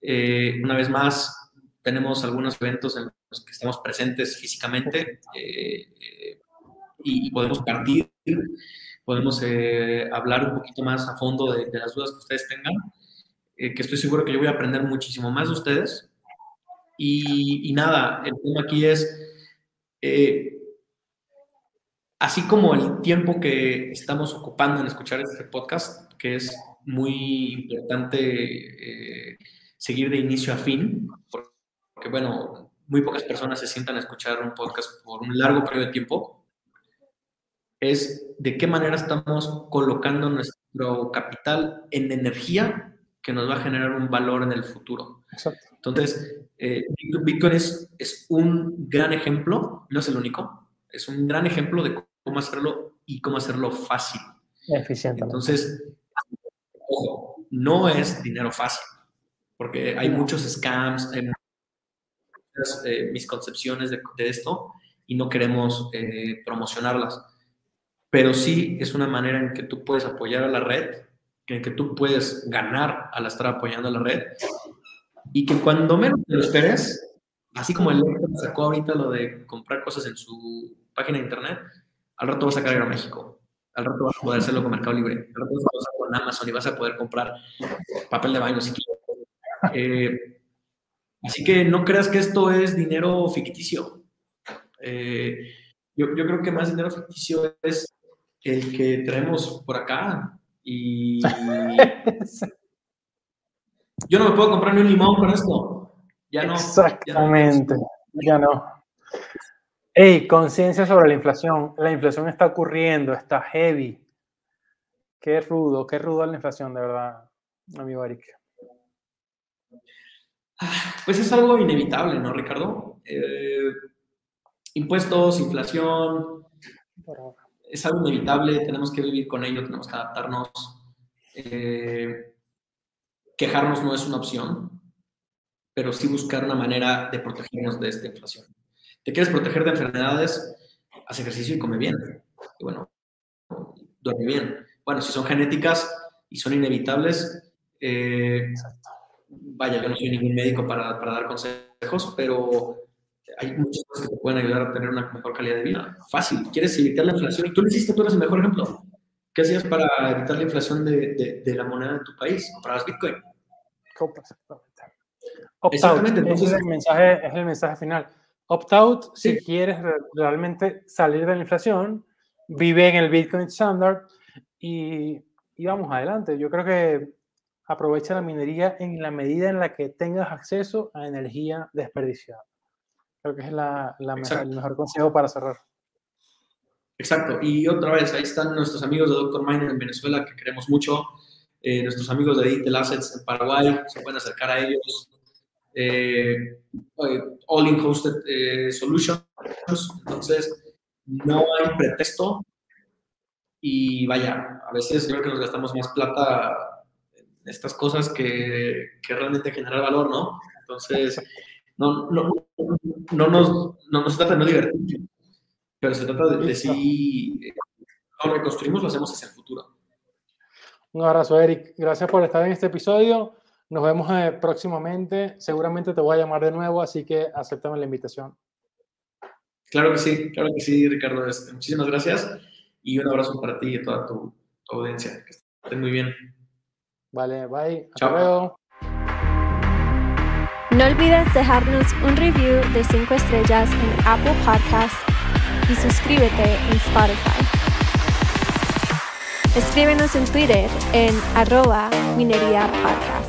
Eh, una vez más, tenemos algunos eventos en los que estamos presentes físicamente eh, y podemos partir podemos eh, hablar un poquito más a fondo de, las dudas que ustedes tengan, eh, que estoy seguro que yo voy a aprender muchísimo más de ustedes. Y, nada, el tema aquí es, eh, así como el tiempo que estamos ocupando en escuchar este podcast, que es muy importante seguir de inicio a fin, porque bueno, muy pocas personas se sientan a escuchar un podcast por un largo periodo de tiempo es de qué manera estamos colocando nuestro capital en energía que nos va a generar un valor en el futuro. Exacto. Entonces, eh, Bitcoin es, es, un gran ejemplo, no es el único, es un gran ejemplo de cómo hacerlo y cómo hacerlo fácil. Eficiente. Entonces, ojo, no es dinero fácil, porque hay muchos scams, hay muchas eh, misconcepciones de, de, esto y no queremos eh, promocionarlas pero sí es una manera en que tú puedes apoyar a la red, en que tú puedes ganar al estar apoyando a la red y que cuando menos te lo esperes, así como el sacó ahorita lo de comprar cosas en su página de internet, al rato va a sacar México. Al rato vas a poder hacerlo con Mercado Libre. Al rato vas a hacerlo con Amazon y vas a poder comprar papel de baño si quieres. Eh, así que no creas que esto es dinero ficticio. Eh, yo, yo, creo que más dinero ficticio es el que traemos por acá. Y yo no me puedo comprar ni un limón con esto. Ya no. Exactamente. Ya no. Hey, conciencia sobre la inflación. La inflación está ocurriendo, está heavy. Qué rudo, qué rudo la inflación, de verdad, amigo Eric. Ah, pues es algo inevitable, ¿no, Ricardo? Eh, impuestos, inflación, es algo inevitable, tenemos que vivir con ello, tenemos que adaptarnos. Eh, quejarnos no es una opción, pero sí buscar una manera de protegernos de esta inflación. ¿Te quieres proteger de enfermedades? Haz ejercicio y come bien. Y bueno, duerme bien. Bueno, si son genéticas y son inevitables, eh, vaya, yo no soy ningún médico para, para, dar consejos, pero hay muchas cosas que te pueden ayudar a tener una mejor calidad de vida. Fácil. ¿Quieres evitar la inflación? Y tú lo hiciste, tú eres el mejor ejemplo. ¿Qué hacías para evitar la inflación de, de, de la moneda de tu país? Comprabas Bitcoin. Exactamente. Entonces, es el mensaje, es el mensaje final Opt-out si quieres realmente salir de la inflación, vive en el Bitcoin Standard y, y, vamos adelante. Yo creo que aprovecha la minería en la medida en la que tengas acceso a energía desperdiciada. Creo que es la, la mejor, el mejor consejo para cerrar. Exacto. Y otra vez, ahí están nuestros amigos de Dr. Miner en Venezuela, que queremos mucho. Eh, nuestros amigos de Digital Assets en Paraguay, se pueden acercar a ellos eh, all-in hosted eh, solutions. Entonces, no hay pretexto. Y vaya, a veces creo que nos gastamos más plata en estas cosas que, que realmente generar valor, ¿no? Entonces, no, no, no, nos, no, se trata de no divertir, pero se trata de, si lo que construimos lo hacemos hacia el futuro. Un abrazo, Eric. Gracias por estar en este episodio. Nos vemos eh, próximamente. Seguramente te voy a llamar de nuevo, así que acéptame la invitación. Claro que sí, claro que sí, Ricardo. Este, muchísimas gracias y un abrazo para ti y toda tu, audiencia. Que estén muy bien. Vale, bye. Hasta luego. No olvides dejarnos un review de 5 estrellas en Apple Podcasts y suscríbete en Spotify. Escríbenos en Twitter en arroba minería podcast.